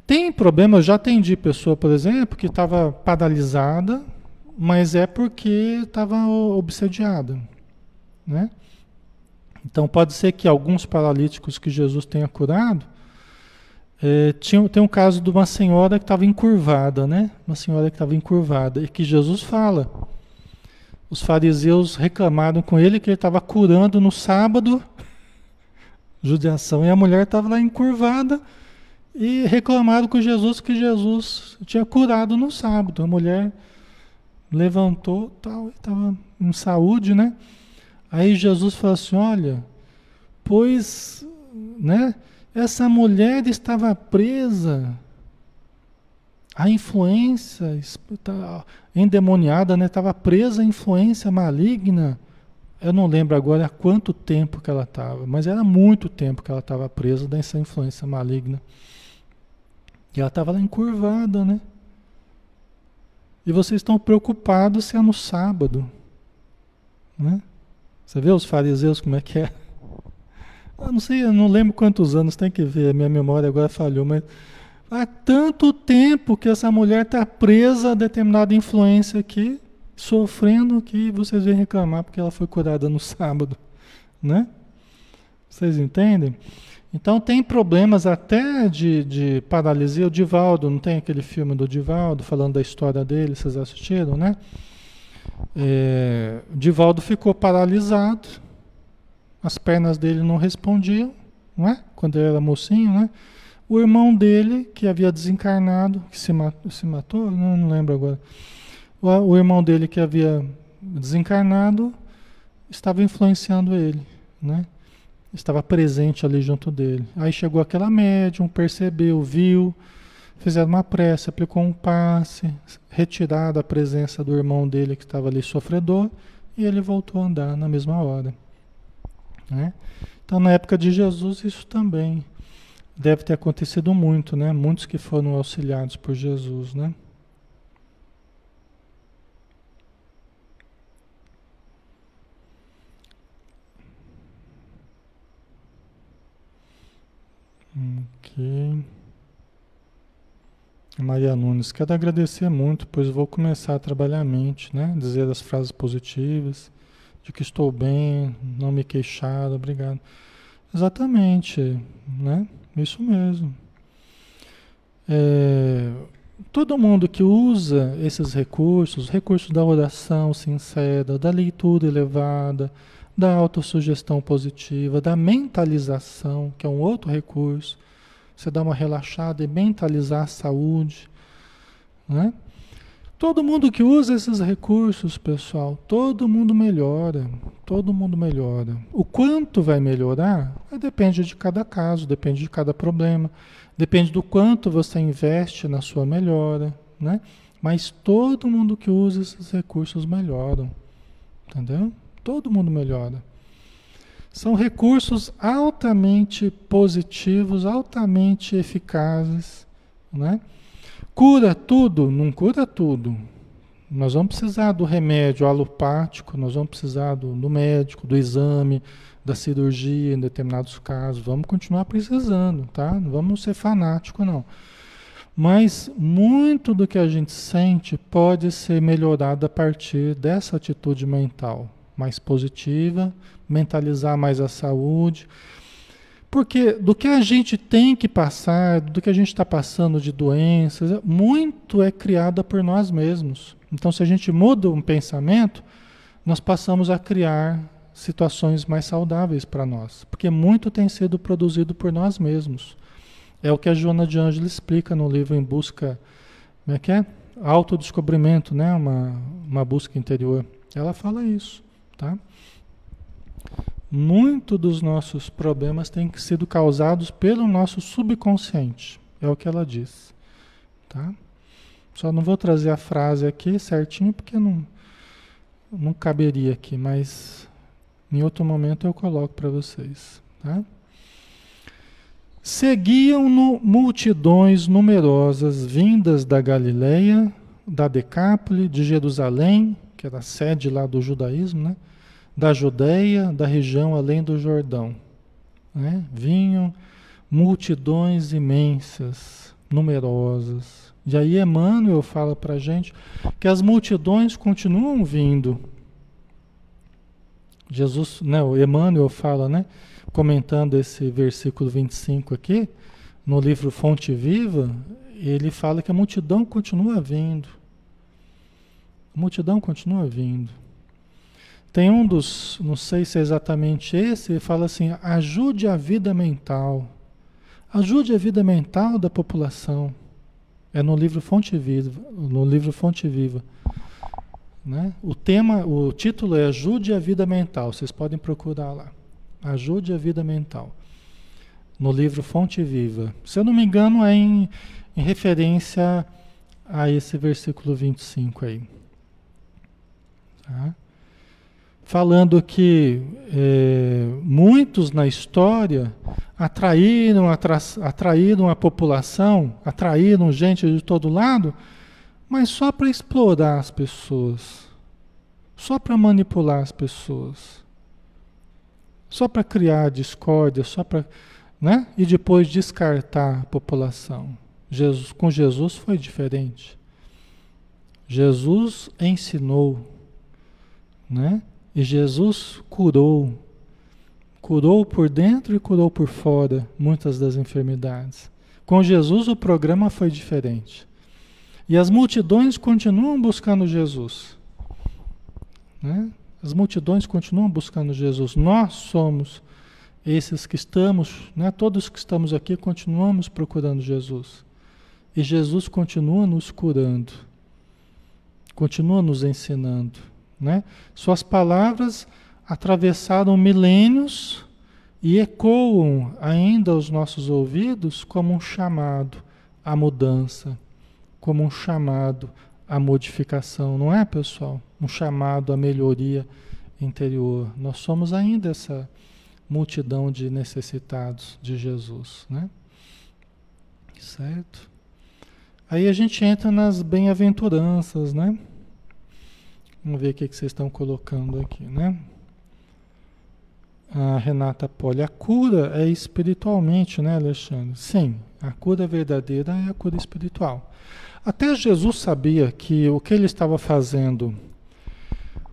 S1: Tem problema, eu já atendi pessoa, por exemplo, que estava paralisada, mas é porque estava obsediada. Né? Então pode ser que alguns paralíticos que Jesus tenha curado, é, tinha, tem um caso de uma senhora que estava encurvada, né? Uma senhora que estava encurvada, e que Jesus fala. Os fariseus reclamaram com ele que ele estava curando no sábado Judiação. E a mulher estava lá encurvada e reclamaram com Jesus que Jesus tinha curado no sábado. A mulher levantou tal, estava em saúde, né? Aí Jesus falou assim: olha, pois, né? Essa mulher estava presa a influência endemoniada, né? Estava presa à influência maligna. Eu não lembro agora há quanto tempo que ela estava, mas era muito tempo que ela estava presa dessa influência maligna. E ela estava lá encurvada, né? E vocês estão preocupados se é no sábado. Né? Você vê os fariseus como é que é? Eu não sei, eu não lembro quantos anos, tem que ver, minha memória agora falhou, mas há tanto tempo que essa mulher está presa a determinada influência aqui, sofrendo, que vocês vêm reclamar porque ela foi curada no sábado. Né? Vocês entendem? Então tem problemas até de, de paralisia. O Divaldo, não tem aquele filme do Divaldo falando da história dele, vocês assistiram, né? É, Divaldo ficou paralisado, as pernas dele não respondiam, não é? Quando ele era mocinho, né? O irmão dele, que havia desencarnado, que se, matou, se matou não, não lembro agora. O, o irmão dele que havia desencarnado estava influenciando ele, né? estava presente ali junto dele. Aí chegou aquela médium, percebeu, viu, fizeram uma prece, aplicou um passe, retirada a presença do irmão dele que estava ali sofredor, e ele voltou a andar na mesma hora. Né? Então, na época de Jesus, isso também deve ter acontecido muito, né? Muitos que foram auxiliados por Jesus, né? Ok. Maria Nunes, quero agradecer muito, pois vou começar a trabalhar a mente, né? Dizer as frases positivas, de que estou bem, não me queixar, obrigado. Exatamente, né? Isso mesmo. É, todo mundo que usa esses recursos, recursos da oração sincera, da leitura elevada, da autossugestão positiva, da mentalização, que é um outro recurso. Você dá uma relaxada e mentalizar a saúde. Né? Todo mundo que usa esses recursos, pessoal, todo mundo melhora. Todo mundo melhora. O quanto vai melhorar depende de cada caso, depende de cada problema, depende do quanto você investe na sua melhora. Né? Mas todo mundo que usa esses recursos melhoram. Entendeu? Todo mundo melhora. São recursos altamente positivos, altamente eficazes. Né? Cura tudo? Não cura tudo. Nós vamos precisar do remédio alopático, nós vamos precisar do, do médico, do exame, da cirurgia em determinados casos. Vamos continuar precisando, tá? Não vamos ser fanáticos, não. Mas muito do que a gente sente pode ser melhorado a partir dessa atitude mental mais positiva, mentalizar mais a saúde. Porque do que a gente tem que passar, do que a gente está passando de doenças, muito é criada por nós mesmos. Então, se a gente muda um pensamento, nós passamos a criar situações mais saudáveis para nós. Porque muito tem sido produzido por nós mesmos. É o que a Joana de Ângelo explica no livro Em Busca. Como é que é? Autodescobrimento, né? uma, uma busca interior. Ela fala isso. Tá? Muito dos nossos problemas têm sido causados pelo nosso subconsciente, é o que ela diz. Tá? Só não vou trazer a frase aqui certinho porque não, não caberia aqui, mas em outro momento eu coloco para vocês. Tá? Seguiam-no multidões numerosas vindas da Galileia, da Decápole, de Jerusalém, que era a sede lá do judaísmo, né? Da Judéia, da região além do Jordão. Né? Vinham multidões imensas, numerosas. E aí Emmanuel fala para a gente que as multidões continuam vindo. Jesus, né, o Emmanuel fala, né, comentando esse versículo 25 aqui, no livro Fonte Viva, ele fala que a multidão continua vindo. A multidão continua vindo. Tem um dos, não sei se é exatamente esse, ele fala assim: ajude a vida mental. Ajude a vida mental da população. É no livro Fonte Viva, no livro Fonte Viva. Né? O tema, o título é Ajude a Vida Mental. Vocês podem procurar lá. Ajude a Vida Mental. No livro Fonte Viva. Se eu não me engano, é em, em referência a esse versículo 25 aí. Tá? Falando que é, muitos na história atraíram, atra, atraíram a população, atraíram gente de todo lado, mas só para explorar as pessoas, só para manipular as pessoas, só para criar discórdia, só para, né? E depois descartar a população. Jesus, com Jesus foi diferente. Jesus ensinou, né? E Jesus curou Curou por dentro e curou por fora muitas das enfermidades. Com Jesus o programa foi diferente. E as multidões continuam buscando Jesus. Né? As multidões continuam buscando Jesus. Nós somos esses que estamos, né? todos que estamos aqui continuamos procurando Jesus. E Jesus continua nos curando, continua nos ensinando. Né? Suas palavras atravessaram milênios e ecoam ainda aos nossos ouvidos como um chamado à mudança, como um chamado à modificação, não é, pessoal? Um chamado à melhoria interior. Nós somos ainda essa multidão de necessitados de Jesus, né? Certo? Aí a gente entra nas bem-aventuranças, né? Vamos ver o que vocês estão colocando aqui, né? a Renata Poli, a cura é espiritualmente, né, Alexandre? Sim, a cura verdadeira é a cura espiritual. Até Jesus sabia que o que ele estava fazendo,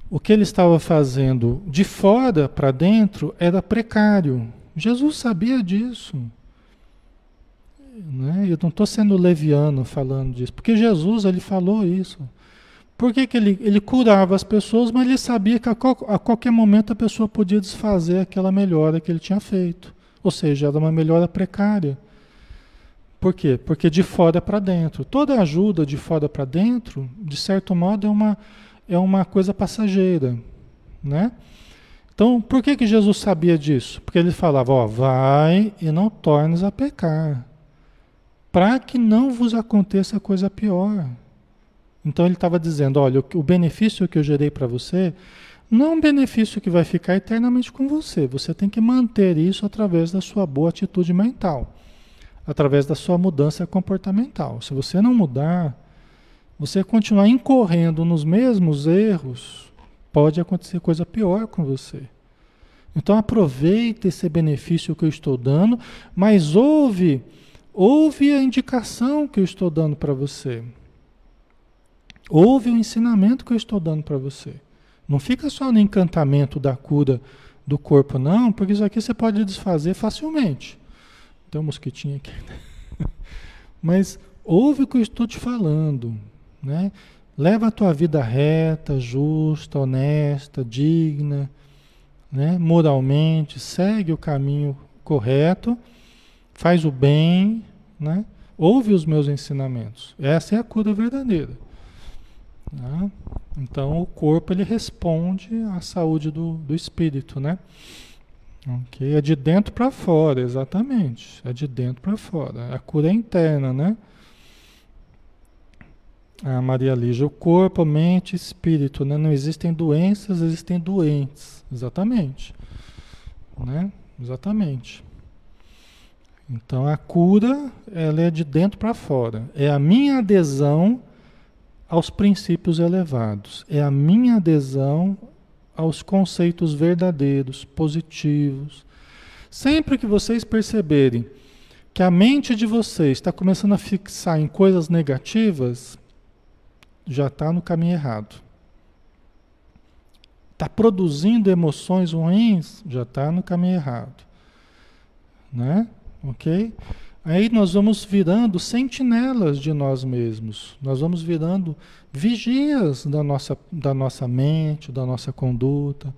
S1: o que ele estava fazendo de fora para dentro era precário. Jesus sabia disso. Né? Eu não estou sendo leviano falando disso, porque Jesus ele falou isso. Por que, que ele, ele curava as pessoas, mas ele sabia que a, a qualquer momento a pessoa podia desfazer aquela melhora que ele tinha feito. Ou seja, era uma melhora precária. Por quê? Porque de fora para dentro. Toda ajuda de fora para dentro, de certo modo, é uma, é uma coisa passageira. Né? Então, por que, que Jesus sabia disso? Porque ele falava, ó, vai e não tornes a pecar, para que não vos aconteça coisa pior. Então ele estava dizendo: olha, o, benefício que eu gerei para você não é um benefício que vai ficar eternamente com você. Você tem que manter isso através da sua boa atitude mental, através da sua mudança comportamental. Se você não mudar, você continuar incorrendo nos mesmos erros, pode acontecer coisa pior com você. Então aproveite esse benefício que eu estou dando, mas ouve, ouve a indicação que eu estou dando para você. Ouve o ensinamento que eu estou dando para você. Não fica só no encantamento da cura do corpo, não, porque isso aqui você pode desfazer facilmente. Tem um mosquitinho aqui. Mas ouve o que eu estou te falando, né? Leva a tua vida reta, justa, honesta, digna, né? moralmente, segue o caminho correto, faz o bem, né? ouve os meus ensinamentos. Essa é a cura verdadeira. Né? Então o corpo ele responde à saúde do, do espírito, né? Ok, é de dentro para fora, exatamente. É de dentro para fora. A cura é interna, né? A Maria Lígia, o corpo, mente, espírito, né? Não existem doenças, existem doentes, exatamente, né? Exatamente. Então a cura, ela é de dentro para fora. É a minha adesão aos princípios elevados, é a minha adesão aos conceitos verdadeiros, positivos. Sempre que vocês perceberem que a mente de vocês está começando a fixar em coisas negativas, já está no caminho errado. Está produzindo emoções ruins, já está no caminho errado. Né? Ok? Aí nós vamos virando sentinelas de nós mesmos, nós vamos virando vigias da nossa, da nossa mente, da nossa conduta.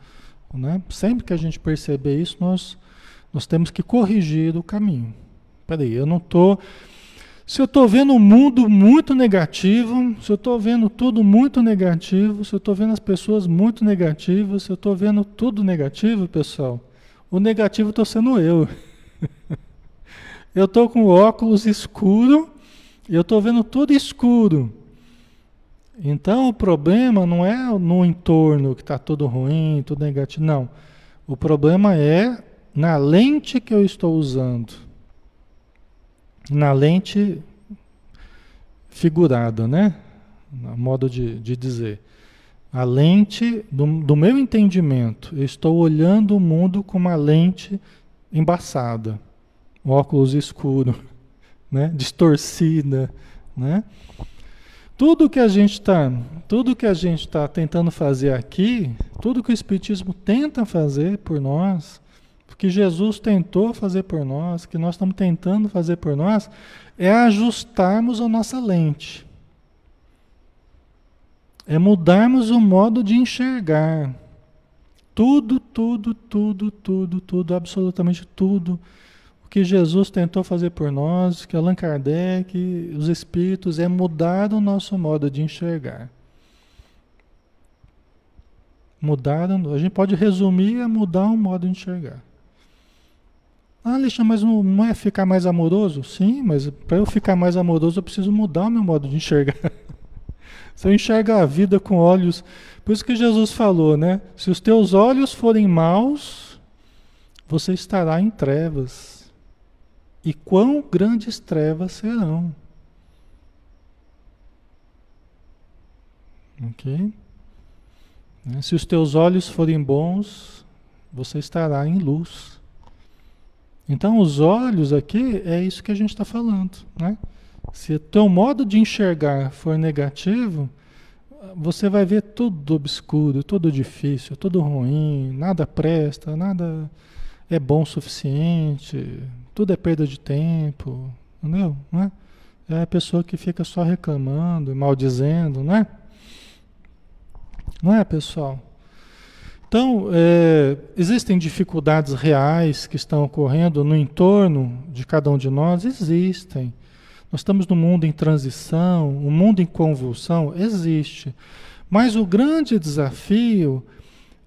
S1: Né? Sempre que a gente perceber isso, nós, nós temos que corrigir o caminho. Peraí, eu não estou. Se eu estou vendo um mundo muito negativo, se eu estou vendo tudo muito negativo, se eu estou vendo as pessoas muito negativas, se eu estou vendo tudo negativo, pessoal, o negativo estou sendo eu. eu estou com óculos escuro e eu estou vendo tudo escuro. Então o problema não é no entorno que está tudo ruim, tudo negativo, não. O problema é na lente que eu estou usando na lente figurada, né? Na modo de, de dizer. A lente do, do meu entendimento. Eu estou olhando o mundo com uma lente embaçada, óculos escuro, né? distorcida, né? Tudo que a gente está, tudo que a gente está tentando fazer aqui, tudo que o espiritismo tenta fazer por nós, que Jesus tentou fazer por nós, que nós estamos tentando fazer por nós, é ajustarmos a nossa lente. É mudarmos o modo de enxergar. Tudo, tudo, tudo, tudo, tudo, absolutamente tudo. Que Jesus tentou fazer por nós, que Allan Kardec, os Espíritos, é mudar o nosso modo de enxergar. Mudar, a gente pode resumir a mudar o modo de enxergar. Ah, Alexandre, mas não, é ficar mais amoroso? Sim, mas para eu ficar mais amoroso eu preciso mudar o meu modo de enxergar. Se eu enxergar a vida com olhos. Por isso que Jesus falou, né? Se os teus olhos forem maus, você estará em trevas. E quão grandes trevas serão. Ok? Né? Se os teus olhos forem bons, você estará em luz. Então, os olhos aqui é isso que a gente está falando. Né? Se o teu modo de enxergar for negativo, você vai ver tudo obscuro, tudo difícil, tudo ruim, nada presta, nada é bom o suficiente, tudo é perda de tempo, entendeu? Né? É a pessoa que fica só reclamando, maldizendo, né? Não é, pessoal? Então, é, existem dificuldades reais que estão ocorrendo no entorno de cada um de nós? Existem. Nós estamos num mundo em transição, um mundo em convulsão? Existe. Mas o grande desafio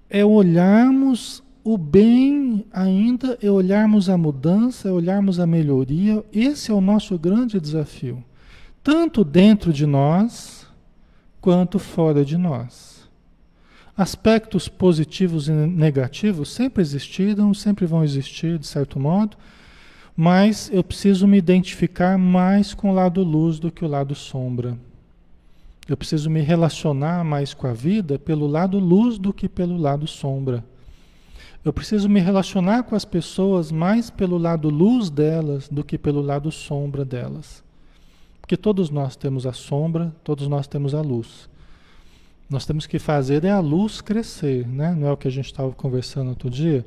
S1: é olharmos o bem ainda, é olharmos a mudança, é olharmos a melhoria. Esse é o nosso grande desafio. Tanto dentro de nós, quanto fora de nós. Aspectos positivos e negativos sempre existiram, sempre vão existir, de certo modo, mas eu preciso me identificar mais com o lado luz do que o lado sombra. Eu preciso me relacionar mais com a vida pelo lado luz do que pelo lado sombra. Eu preciso me relacionar com as pessoas mais pelo lado luz delas do que pelo lado sombra delas. Porque todos nós temos a sombra, todos nós temos a luz. Nós temos que fazer é a luz crescer, né? Não é o que a gente estava conversando outro dia?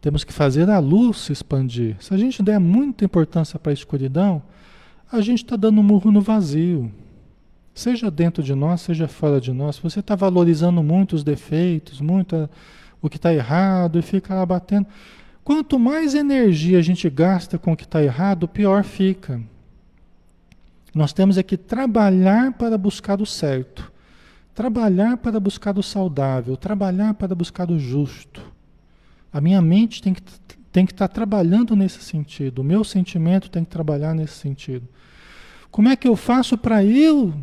S1: Temos que fazer a luz se expandir. Se a gente der muita importância para a escuridão, a gente está dando um murro no vazio. Seja dentro de nós, seja fora de nós. Você está valorizando muito os defeitos, muito o que está errado e fica lá batendo. Quanto mais energia a gente gasta com o que está errado, pior fica. Nós temos é que trabalhar para buscar o certo. Trabalhar para buscar o saudável, trabalhar para buscar o justo. A minha mente tem que tem que estar tá trabalhando nesse sentido. O meu sentimento tem que trabalhar nesse sentido. Como é que eu faço para eu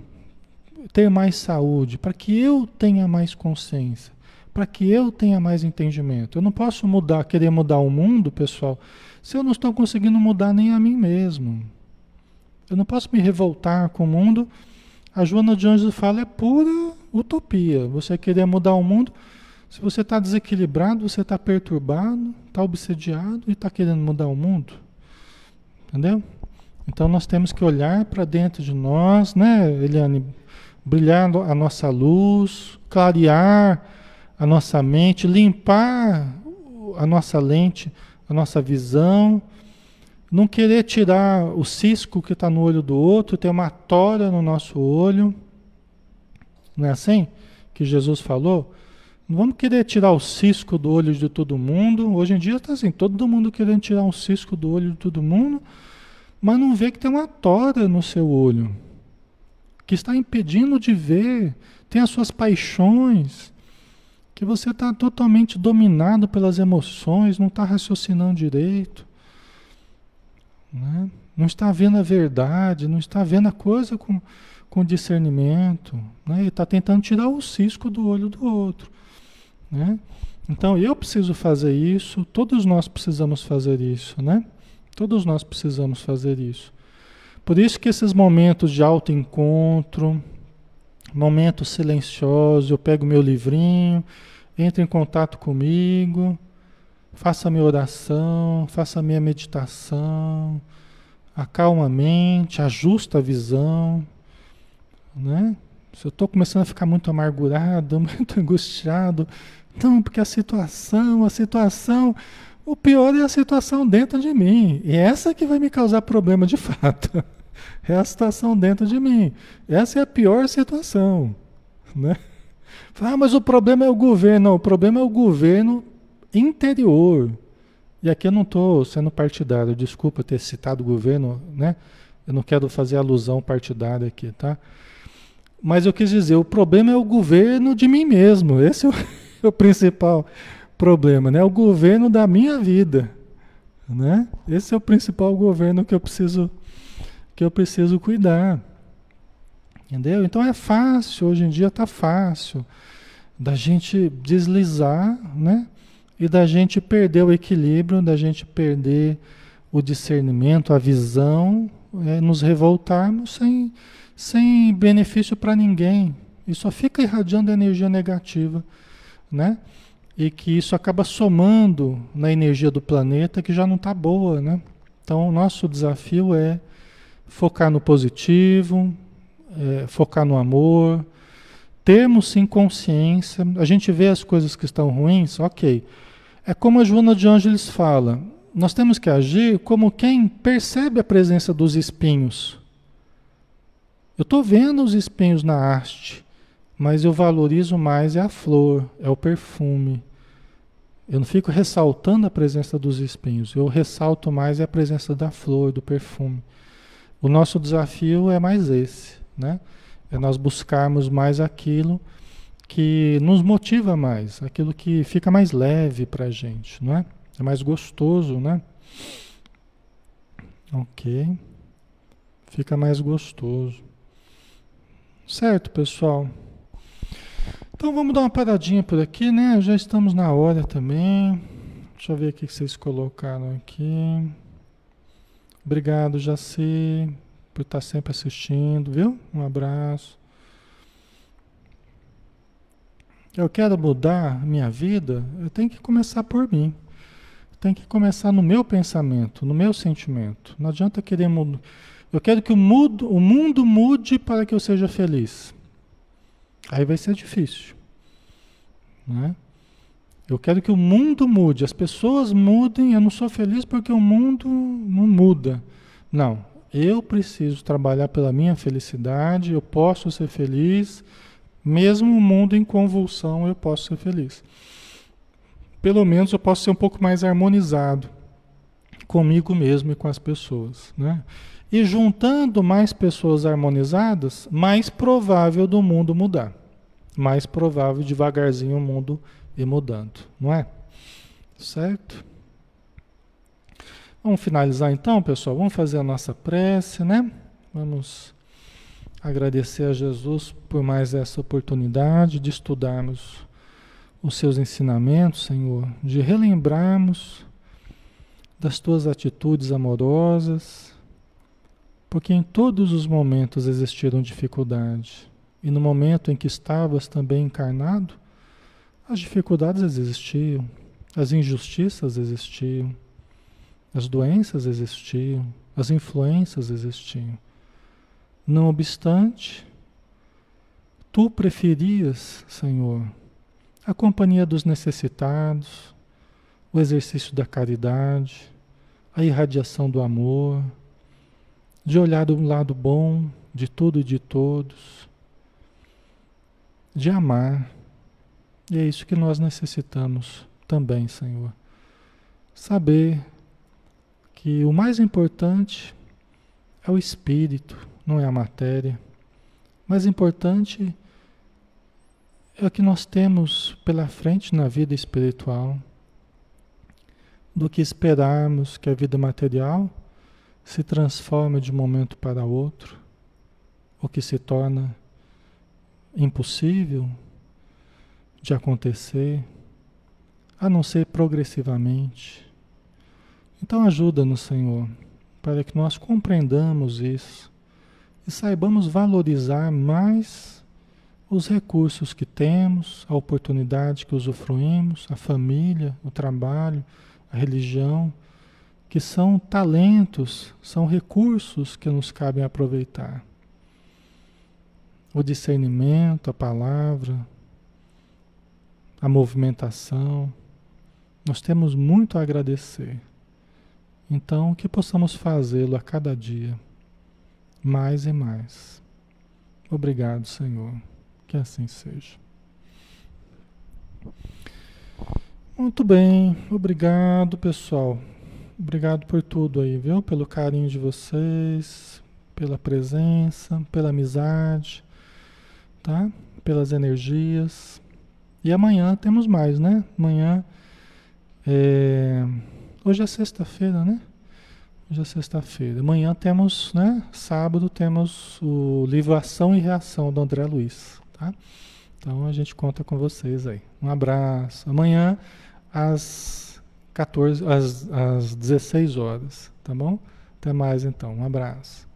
S1: ter mais saúde, para que eu tenha mais consciência, para que eu tenha mais entendimento? Eu não posso mudar, querer mudar o mundo, pessoal, se eu não estou conseguindo mudar nem a mim mesmo. Eu não posso me revoltar com o mundo. A Joana de Anjos fala é pura utopia. Você querer mudar o mundo. Se você está desequilibrado, você está perturbado, está obsediado e está querendo mudar o mundo. Entendeu? Então nós temos que olhar para dentro de nós, né, Eliane? Brilhar a nossa luz, clarear a nossa mente, limpar a nossa lente, a nossa visão, não querer tirar o cisco que está no olho do outro, ter uma tora no nosso olho. Não é assim que Jesus falou? Não vamos querer tirar o cisco do olho de todo mundo. Hoje em dia está assim, todo mundo querendo tirar um cisco do olho de todo mundo, mas não vê que tem uma tora no seu olho, que está impedindo de ver, tem as suas paixões, que você está totalmente dominado pelas emoções, não está raciocinando direito, né? não está vendo a verdade, não está vendo a coisa com, com discernimento, né? está tentando tirar o cisco do olho do outro. Né? Então eu preciso fazer isso, todos nós precisamos fazer isso, né? Todos nós precisamos fazer isso. Por isso que esses momentos de alto encontro, momentos silenciosos, eu pego meu livrinho, entro em contato comigo, faço a minha oração, faço a minha meditação, acalma a mente, ajusta a visão, né? Se eu estou começando a ficar muito amargurado, muito angustiado, não, porque a situação, a situação, o pior é a situação dentro de mim. E essa que vai me causar problema de fato. É a situação dentro de mim. Essa é a pior situação. Né? Ah, mas o problema é o governo. Não, o problema é o governo interior. E aqui eu não estou sendo partidário, desculpa ter citado o governo, né? Eu não quero fazer alusão partidária aqui, tá? Mas eu quis dizer, o problema é o governo de mim mesmo. Esse é o, o principal problema, né? O governo da minha vida, né? Esse é o principal governo que eu preciso que eu preciso cuidar. Entendeu? Então é fácil, hoje em dia está fácil da gente deslizar, né? E da gente perder o equilíbrio, da gente perder o discernimento, a visão, é, nos revoltarmos sem, sem benefício para ninguém. E só fica irradiando energia negativa né? E que isso acaba somando na energia do planeta que já não está boa, né? Então, o nosso desafio é focar no positivo, é, focar no amor, termos sim consciência. A gente vê as coisas que estão ruins, ok. É como a Joana de Ângeles fala, nós temos que agir como quem percebe a presença dos espinhos. Eu estou vendo os espinhos na haste. Mas eu valorizo mais é a flor, é o perfume. Eu não fico ressaltando a presença dos espinhos, eu ressalto mais é a presença da flor, do perfume. O nosso desafio é mais esse, né? É nós buscarmos mais aquilo que nos motiva mais, aquilo que fica mais leve para a gente, não é? É mais gostoso, né? Ok. Fica mais gostoso. Certo, pessoal? Então vamos dar uma paradinha por aqui, né? Já estamos na hora também. Deixa eu ver o que vocês colocaram aqui. Obrigado, Jaci, por estar sempre assistindo, viu? Um abraço. Eu quero mudar minha vida, eu tenho que começar por mim. Tem que começar no meu pensamento, no meu sentimento. Não adianta querer mudar. Eu quero que o mundo, o mundo mude para que eu seja feliz. Aí vai ser difícil. Né? Eu quero que o mundo mude, as pessoas mudem. Eu não sou feliz porque o mundo não muda. Não, eu preciso trabalhar pela minha felicidade. Eu posso ser feliz, mesmo o mundo em convulsão, eu posso ser feliz. Pelo menos eu posso ser um pouco mais harmonizado comigo mesmo e com as pessoas, né? E juntando mais pessoas harmonizadas, mais provável do mundo mudar mais provável devagarzinho o mundo mudando, não é? Certo? Vamos finalizar então, pessoal. Vamos fazer a nossa prece, né? Vamos agradecer a Jesus por mais essa oportunidade de estudarmos os seus ensinamentos, Senhor, de relembrarmos das tuas atitudes amorosas, porque em todos os momentos existiram dificuldades. E no momento em que estavas também encarnado, as dificuldades existiam, as injustiças existiam, as doenças existiam, as influências existiam. Não obstante, tu preferias, Senhor, a companhia dos necessitados, o exercício da caridade, a irradiação do amor, de olhar o lado bom de tudo e de todos, de amar. E é isso que nós necessitamos também, Senhor. Saber que o mais importante é o espírito, não é a matéria. O mais importante é o que nós temos pela frente na vida espiritual, do que esperarmos que a vida material se transforme de um momento para outro, ou que se torna impossível de acontecer, a não ser progressivamente. Então ajuda-nos, Senhor, para que nós compreendamos isso e saibamos valorizar mais os recursos que temos, a oportunidade que usufruímos, a família, o trabalho, a religião, que são talentos, são recursos que nos cabem aproveitar. O discernimento, a palavra, a movimentação, nós temos muito a agradecer. Então, que possamos fazê-lo a cada dia, mais e mais. Obrigado, Senhor. Que assim seja. Muito bem, obrigado, pessoal. Obrigado por tudo aí, viu? Pelo carinho de vocês, pela presença, pela amizade, tá? Pelas energias. E amanhã temos mais, né? Amanhã é Hoje é sexta-feira, né? Hoje é sexta-feira. Amanhã temos, né? Sábado temos o livro Ação e Reação do André Luiz, tá? Então a gente conta com vocês aí. Um abraço. Amanhã às 14, às, às 16 horas, tá bom? Até mais então. Um abraço.